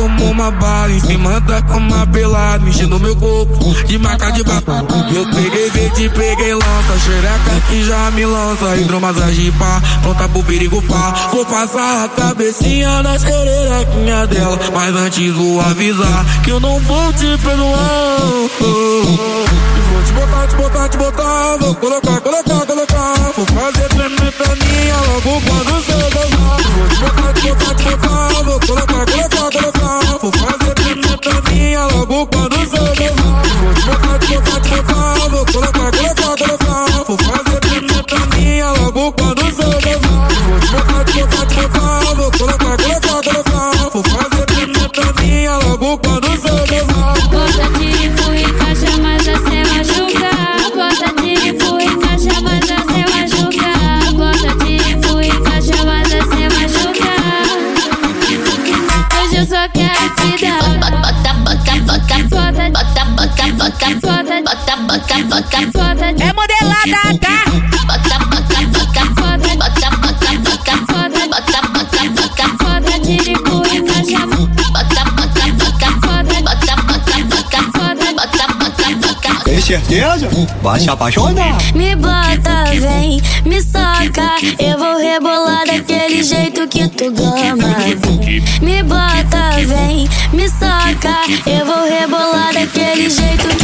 tomou uma bala em cima da cama pelada, mexendo meu corpo de maca de bato. Eu peguei verde, peguei lança, xereca que já me lança. Hidromassagem pá, pronta pro perigo pá. Vou passar a cabecinha na xerequinha dela, mas antes vou avisar que eu não vou te perdoar. Vou te botar, te botar, te botar, vou colocar, colocar, colocar. Vou fazer tremer pra minha logo quando logo quando você gozar. Vou te botar, te botar, te botar, vou colocar, colocar, colocar. Vou fazer pra minha logo quando você gozar. Bota tipo e caixa, mas você machuca. Bota tipo e caixa, mas você machuca. Bota tipo e caixa, mas você machuca. Hoje eu só quero te dar. Bota, bota, bota, Bota, bota, bota, bota, bota, bota, bota, bota, bota, É modelada, tá? certeza? Vai se apaixonar. Me bota, vem, me soca. Eu vou rebolar daquele jeito que tu gama. Me bota, vem, me soca. Eu vou rebolar daquele jeito que